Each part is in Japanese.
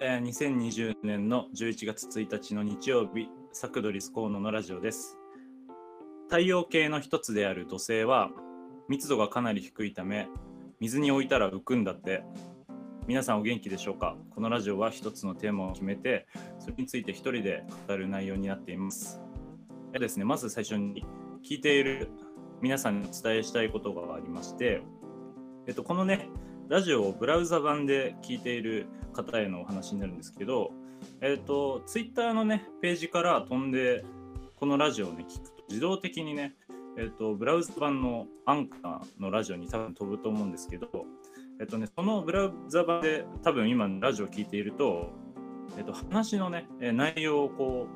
えー2020年の11月1日の日曜日、サクドリス河野のラジオです。太陽系の一つである土星は密度がかなり低いため、水に置いたら浮くんだって。皆さんお元気でしょうか？このラジオは一つのテーマを決めて、それについて一人で語る内容になっています。でですね、まず最初に聞いている皆さんにお伝えしたいことがありまして、えっと、このね、ラジオをブラウザ版で聞いている方へのお話になるんですけど、えっ、と、ツイッターのね、ページから飛んで、このラジオをね、聞くと、自動的にね、えっ、と、ブラウザ版のアンカーのラジオに多分飛ぶと思うんですけど、えっ、とね、そのブラウザ版で多分今ラジオを聞いていると、えっ、と、話のね、内容をこ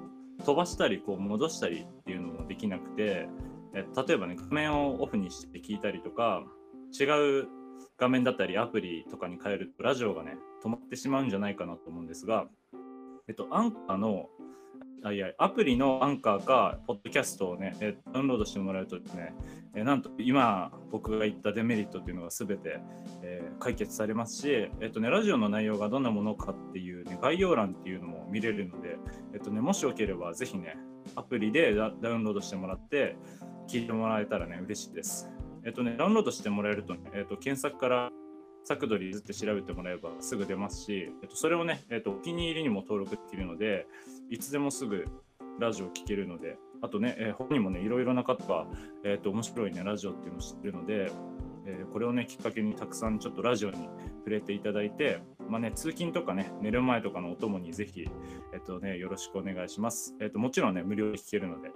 う、飛ばしたり、こう、戻したりっていうのもできなくて、え例えばね、画面をオフにして聞いたりとか、違う画面だったりアプリとかに変えるとラジオがね止まってしまうんじゃないかなと思うんですが、えっと、アンカーのあいやアプリのアンカーかポッドキャストをねえダウンロードしてもらうとですねえなんと今僕が言ったデメリットっていうのが全て、えー解決されますし、えっとね、ラジオの内容がどんなものかっていう、ね、概要欄っていうのも見れるので、えっとね、もしよければぜひねアプリでダダウンロードしてもらって聞いてもらえたらね嬉しいです。えっとね、ダウンロードしてもらえるとね、えっと、検索からサクドリズって調べてもらえばすぐ出ますし、えっと、それをね、えっと、お気に入りにも登録できるので、いつでもすぐラジオ聞けるので、あとね、えー他にもね、いろいろな方が、えっと、面白いね、ラジオっていうのを知ってるので、えーこれをね、きっかけにたくさんちょっとラジオに触れていただいて、まあね、通勤とかね、寝る前とかのお供にぜひ、えっとね、よろしくお願いします。えっと、もちろんね、無料で聞けるので。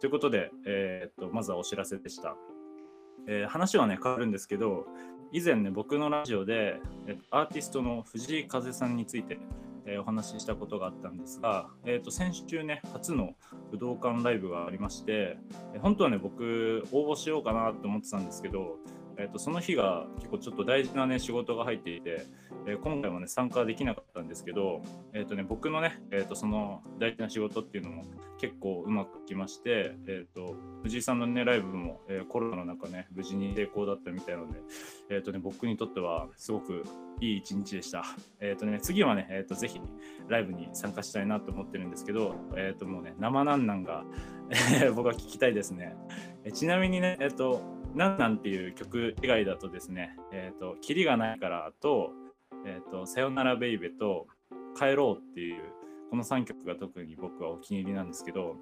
ということで、えっと、まずはお知らせでした。えー話はね変わるんですけど以前ね僕のラジオでアーティストの藤井風さんについて、えーお話ししたことがあったんですが、えー、と先週ね初の武道館ライブがありまして、えー本当はね僕応募しようかなと思ってたんですけど、えー、とその日が結構ちょっと大事なね仕事が入っていて、えー今回もね参加できなかったんですけど、えーとね、僕のね、えー、とその大事な仕事っていうのも結構うまくいきまして、えー、と藤井さんのねライブも、えーコロナの中ね無事に成功だったみたいなので、えーとね、僕にとってはすごくいい一日でした。えーとね、次はね、えー、とぜひライブに参加したいなと思ってるんですけど、えー、ともうね生なんなんが 僕は聞きたいですね。えちなみにね、えっ、と、なんなんっていう曲以外だとですね、えっ、と、キリがないからと、えっ、と、さよならベイベと帰ろうっていう、この3曲が特に僕はお気に入りなんですけど、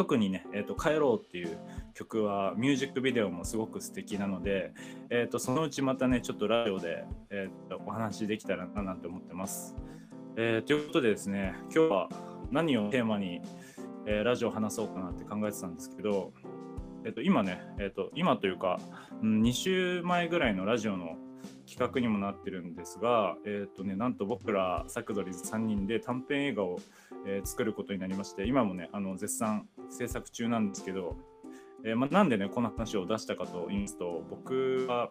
特にね、えーと「帰ろう」っていう曲はミュージックビデオもすごく素敵なので、えー、とそのうちまたねちょっとラジオで、えーとお話できたらななんて思ってます。えーということでですね今日は何をテーマに、えーラジオを話そうかなって考えてたんですけど、えー、と今ね、えー、と今というか、ん、2週前ぐらいのラジオの企画にもなってるんですが、えーとね、なんと僕らサクドリズ3人で短編映画を、えー作ることになりまして今もねあの絶賛制作中なんですけど、えーま、なんでねこの話を出したかと言いますと僕は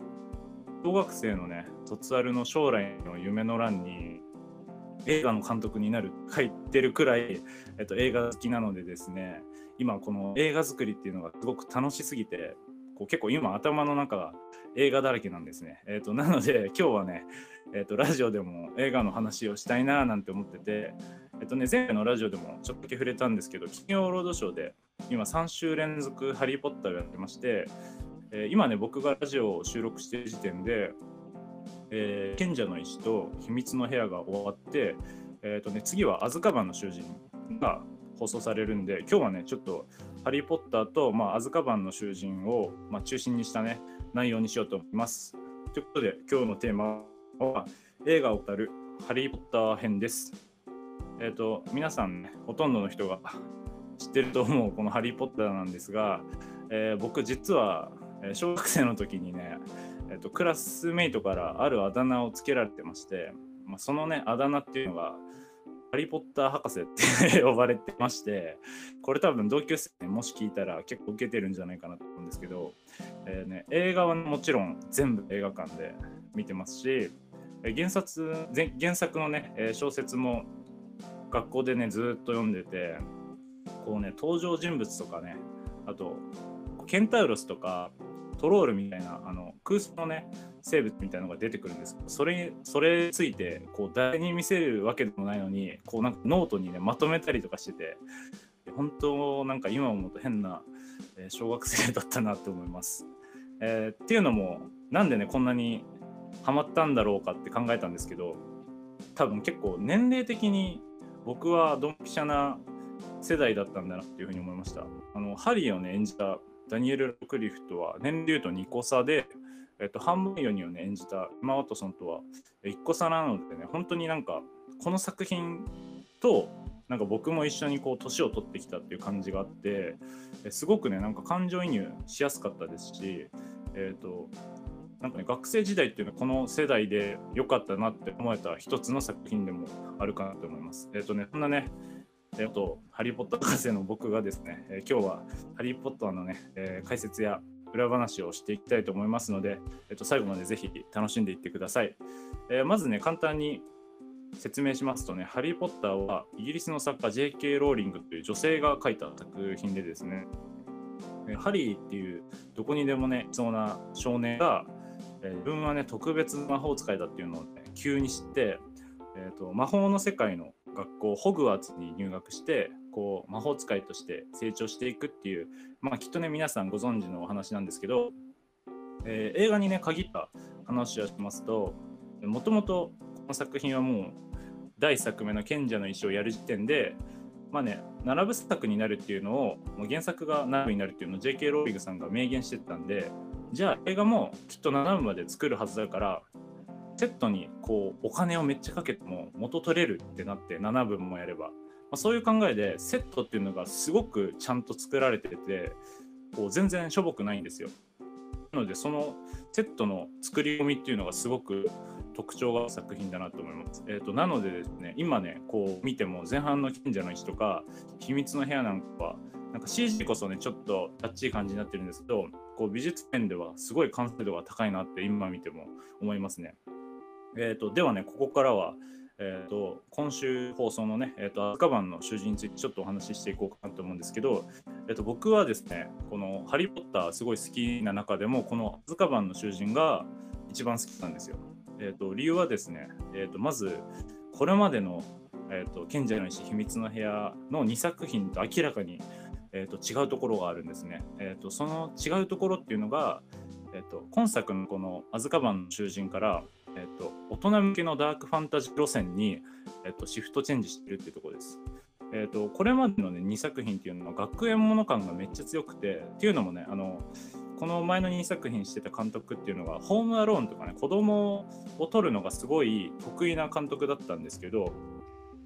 小学生のね卒アルの将来の夢の欄に映画の監督になる書いてるくらい、えっと、映画好きなのでですね今この映画作りっていうのがすごく楽しすぎてこう結構今頭の中映画だらけなんですね。えっとなので 今日はね、えっとラジオでも映画の話をしたいななんて思ってて、えっとね、前回のラジオでもちょっとだけ触れたんですけど金曜ロードショーで今3週連続「ハリー・ポッター」をやってまして、えー今ね僕がラジオを収録している時点でえー賢者の石と秘密の部屋が終わって、えーとね、次はアズカバンの囚人が放送されるんで今日はねちょっとハリー・ポッターと、まあ、アズカバンの囚人を、まあ、中心にしたね内容にしようと思います。ということで今日のテーマは映画を語るハリー・ポッター編です。えっ、と皆さんねほとんどの人が知ってると思うこのハリー・ポッターなんですが、えー僕実は小学生の時にねえっと、クラスメイトからあるあだ名をつけられてまして、まあ、そのねあだ名っていうのがハリー・ポッター博士って呼ばれてましてこれ多分同級生にもし聞いたら結構受けてるんじゃないかなと思うんですけど、えーね、映画はもちろん全部映画館で見てますし原作原作のね小説も学校でねずっと読んでてこうね登場人物とかねあとケンタウロスとかトロールみたいなあの空想のね生物みたいなのが出てくるんですけどそれそれについてこう誰に見せるわけでもないのにこうなんかノートにねまとめたりとかしてて本当なんか今思うと変な小学生だったなって思います。えー、っていうのもなんでねこんなにハマったんだろうかって考えたんですけど多分結構年齢的に僕はドンピシャな世代だったんだなっていうふうに思いました。あのハリーをね演じたダニエル・ロクリフトは年齢と2個差で、えっと、ハンモニオニをね演じたマワトソンとは1個差なのでね本当になんかこの作品となんか僕も一緒にこう年を取ってきたっていう感じがあってすごくねなんか感情移入しやすかったですしえっ、ー、となんかね学生時代っていうのはこの世代で良かったなって思えた一つの作品でもあるかなと思います。えっ、ー、とねそんなねえっと、ハリー・ポッター博士の僕がですね、え、今日はハリー・ポッターのね、えー、解説や裏話をしていきたいと思いますので、えっと、最後までぜひ楽しんでいってください。えー、まずね、簡単に説明しますとね、ハリー・ポッターはイギリスの作家 J.K. ローリングという女性が書いた作品でですね、ハリーっていうどこにでもね、いそうな少年が、え自分はね、特別魔法使いだっていうのを、ね、急に知って、えーと、魔法の世界の学校ホグワーツに入学してこう魔法使いとして成長していくっていう、まあ、きっとね皆さんご存知のお話なんですけど、えー、映画にね限った話をしますともともとこの作品はもう第1作目の賢者の石をやる時点でまあね7部作になるっていうのをもう原作が7部になるっていうのを J.K. ローリングさんが明言してたんでじゃあ映画もきっと7部まで作るはずだからセットにこうお金をめっちゃかけても元取れるってなって7分もやれば、まあ、そういう考えでセットっていうのがすごくちゃんと作られててこう全然しょぼくないんですよ。なのでそのセットの作り込みっていうのがすごく特徴が作品だなと思います。えーと、なのでですね今ねこう見ても前半の賢者の石とか秘密の部屋なんかはなんか CG こそねちょっとタッチい感じになってるんですけどこう美術面ではすごい完成度が高いなって今見ても思いますね。えーと、ではね、ここからは、えーと、今週放送のね、えーと、アズカバンの囚人についてちょっとお話ししていこうかなと思うんですけど、えー、と僕はですね、このハリー・ポッターすごい好きな中でも、このアズカバンの囚人が一番好きなんですよ。えー、と理由はですね、えー、とまず、これまでの、えー、と賢者の石秘密の部屋の2作品と明らかに、えー、と違うところがあるんですね。えー、とその違うところっていうのが、えー、と今作のこのアズカバンの囚人からえっと、大人向けのダークファンタジー路線に、えっと、シフトチェンジしてるっていうところです。えっと、これまでの、ね、2作品っていうのは学園もの感がめっちゃ強くてっていうのもねあのこの前の2作品してた監督っていうのがホームアローンとかね子供を撮るのがすごい得意な監督だったんですけど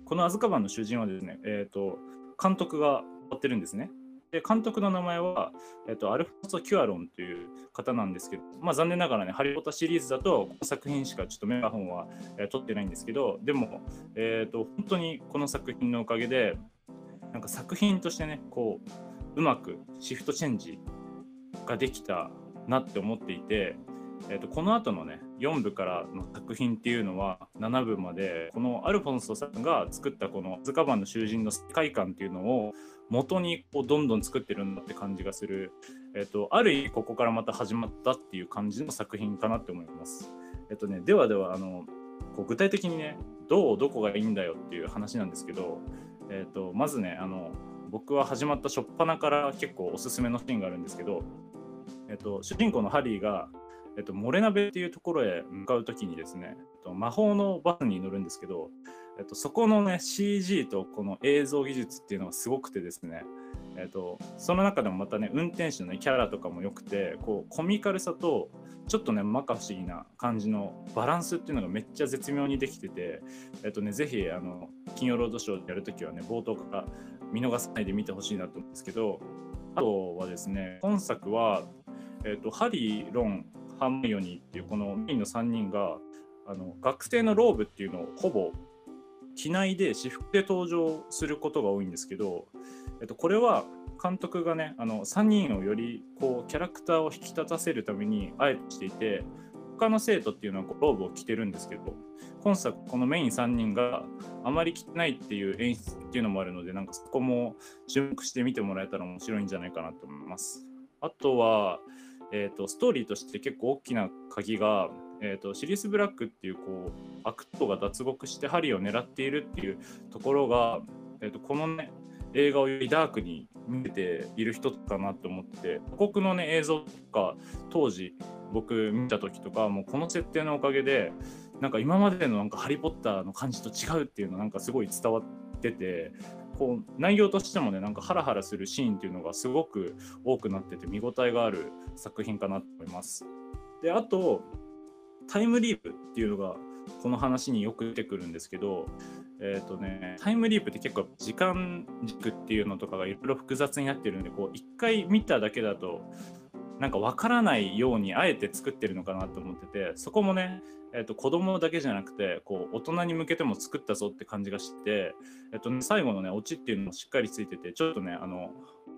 この「アズカバンの囚人」はですね、えーと、監督がやってるんですね。で監督の名前は、えっと、アルフォンソ・キュアロンという方なんですけど、まあ、残念ながらね、ハリー・ポッターシリーズだと、この作品しかちょっとメガホンは、えー、撮ってないんですけど、でも、えーと、本当にこの作品のおかげで、なんか作品としてね、こう、うまくシフトチェンジができたなって思っていて、えーと、この後のね4部からの作品っていうのは7部までこのアルフォンソさんが作ったこの「ズカバンの囚人」の世界観っていうのを元にこうどんどん作ってるんだって感じがする、えーと、ある意味ここからまた始まったっていう感じの作品かなって思います。えっ、とね、ではではあのこう具体的にねどうどこがいいんだよっていう話なんですけど、えーと、まずねあの僕は始まった初っ端から結構おすすめのシーンがあるんですけど、えっ、と、主人公のハリーがえっと、モレナベっていうところへ向かうときにですね、えっと、魔法のバスに乗るんですけど、えっと、そこのね CG とこの映像技術っていうのがすごくてですね、えっと、その中でもまたね運転手の、ね、キャラとかも良くてこうコミカルさとちょっとね摩訶不思議な感じのバランスっていうのがめっちゃ絶妙にできてて、えっとね、ぜひあの金曜ロードショーでやるときはね冒頭から見逃さないで見てほしいなと思うんですけどあとはですね今作は、えっと、ハリー・ロンハンミオニーっていうこのメインの3人があの学生のローブっていうのをほぼ機内で私服で登場することが多いんですけど、えっと、これは監督がねあの3人をよりこうキャラクターを引き立たせるためにあえてしていて他の生徒っていうのはこうローブを着てるんですけど今作このメイン3人があまり着てないっていう演出っていうのもあるのでなんかそこも注目して見てもらえたら面白いんじゃないかなと思います。あとはえーと、ストーリーとして結構大きな鍵が、えーと、シリス・ブラックっていうこう悪党が脱獄してハリーを狙っているっていうところが、えーと、このね映画をよりダークに見ている人かなと思って他国のね映像とか当時僕見た時とかもうこの設定のおかげでなんか今までのなんかハリー・ポッターの感じと違うっていうのなんかすごい伝わっててこう内容としてもねなんかハラハラするシーンっていうのがすごく多くなってて見応えがある作品かなと思います。であとタイムリープっていうのがこの話によく出てくるんですけど、えーとね、タイムリープって結構時間軸っていうのとかがいろいろ複雑になってるんでこう一回見ただけだとなんか分からないようにあえて作ってるのかなと思っててそこもねえーと、子供だけじゃなくてこう大人に向けても作ったぞって感じがして、えーとね、最後のねオチっていうのもしっかりついててちょっとねあの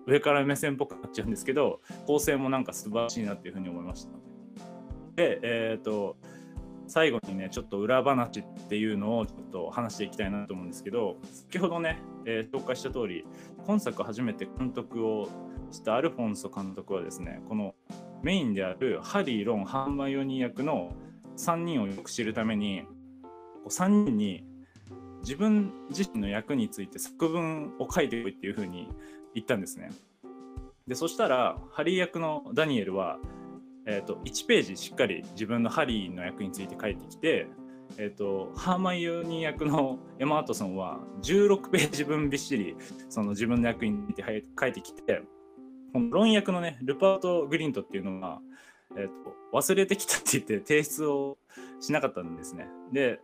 上から目線っぽくなっちゃうんですけど構成もなんか素晴らしいなっていうふうに思いました。で、え、ー、と最後にねちょっと裏話っていうのをちょっと話していきたいなと思うんですけど先ほどね、えー、紹介した通り今作初めて監督をしたアルフォンソ監督はですねこのメインであるハリー・ロン・ハンマイオニー役の3人をよく知るために3人に自分自身の役について作文を書いてこいっていうふうに言ったんですね。でそしたらハリー役のダニエルは、えーと、1ページしっかり自分のハリーの役について書いてきて、えーと、ハーマイオニー役のエマ・アートソンは16ページ分びっしりその自分の役について書いてきてこの論役のねルパート・グリントっていうのはえーと、忘れてきたって言って提出をしなかったんですね。で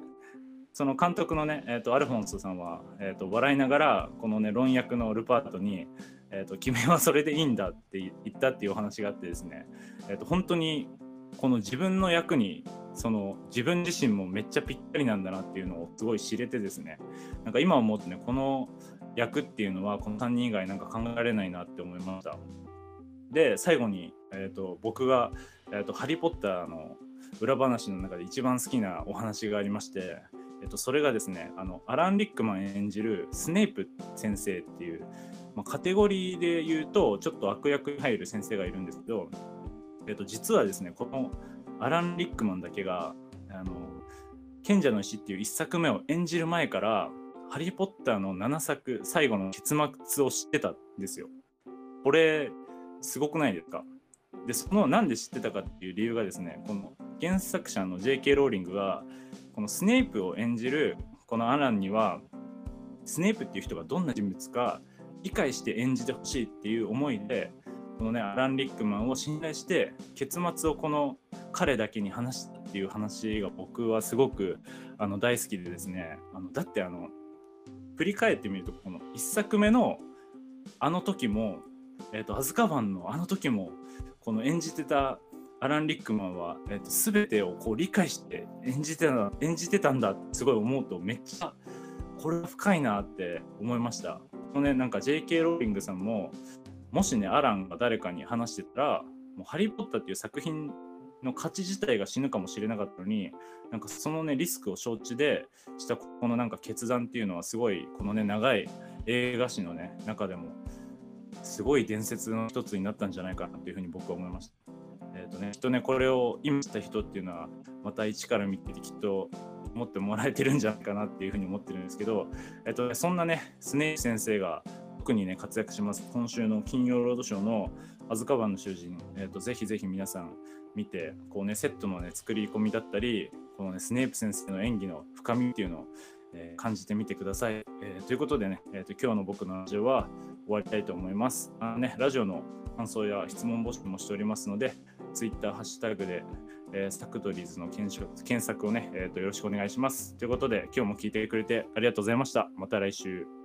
その監督のね、えーと、アルフォンスさんは、えーと、笑いながらこのね論訳のルパートに、えーと「君はそれでいいんだ」って言ったっていうお話があってですね、えー、と本当にこの自分の役にその自分自身もめっちゃぴったりなんだなっていうのをすごい知れてですねなんか今思うとねこの役っていうのはこの3人以外なんか考えられないなって思いました。で最後に、えー、と僕がえーと、ハリー・ポッターの裏話の中で一番好きなお話がありまして、えーと、それがですねあのアラン・リックマン演じるスネープ先生っていう、まあ、カテゴリーで言うとちょっと悪役に入る先生がいるんですけど、えーと、実はですねこのアラン・リックマンだけがあの賢者の石っていう1作目を演じる前からハリー・ポッターの7作最後の結末を知ってたんですよ。これすごくないですか？でそのなんで知ってたかっていう理由がですねこの原作者の J.K. ローリングがこのスネープを演じるこのアランにはスネープっていう人がどんな人物か理解して演じてほしいっていう思いでこのねアラン・リックマンを信頼して結末をこの彼だけに話したっていう話が僕はすごくあの大好きでですねあのだってあの振り返ってみるとこの1作目のあの時も、えーと、とアズカバンのあの時もこの演じてたアラン・リックマンは、えーと、全てをこう理解して演じてた演じてたんだってすごい思うとめっちゃこれは深いなって思いました。このね、なんか J.K. ローリングさんももしねアランが誰かに話してたら「もうハリー・ポッター」っていう作品の価値自体が死ぬかもしれなかったのになんかそのねリスクを承知でしたこのなんか決断っていうのはすごいこのね長い映画史のね中でもすごい伝説の一つになったんじゃないかなというふうに僕は思いました。えーとね、きっとねこれを今した人っていうのはまた一から見てきっと思ってもらえてるんじゃないかなっていうふうに思ってるんですけど、えーとね、そんなねスネイ先生が特にね活躍します今週の金曜ロードショーの「アズカバンの囚人」えーと、ぜひぜひ皆さん見てこうねセットのね作り込みだったりこのねスネープ先生の演技の深みっていうのをえー、感じてみてください。えー、ということでね、えーと、今日の僕のラジオは終わりたいと思います。あのね、ラジオの感想や質問募集もしておりますので、ツイッター、ハッシュタグで、えー、スタクトリーズの検索をね、えーと、よろしくお願いします。ということで、今日も聞いてくれてありがとうございました。また来週。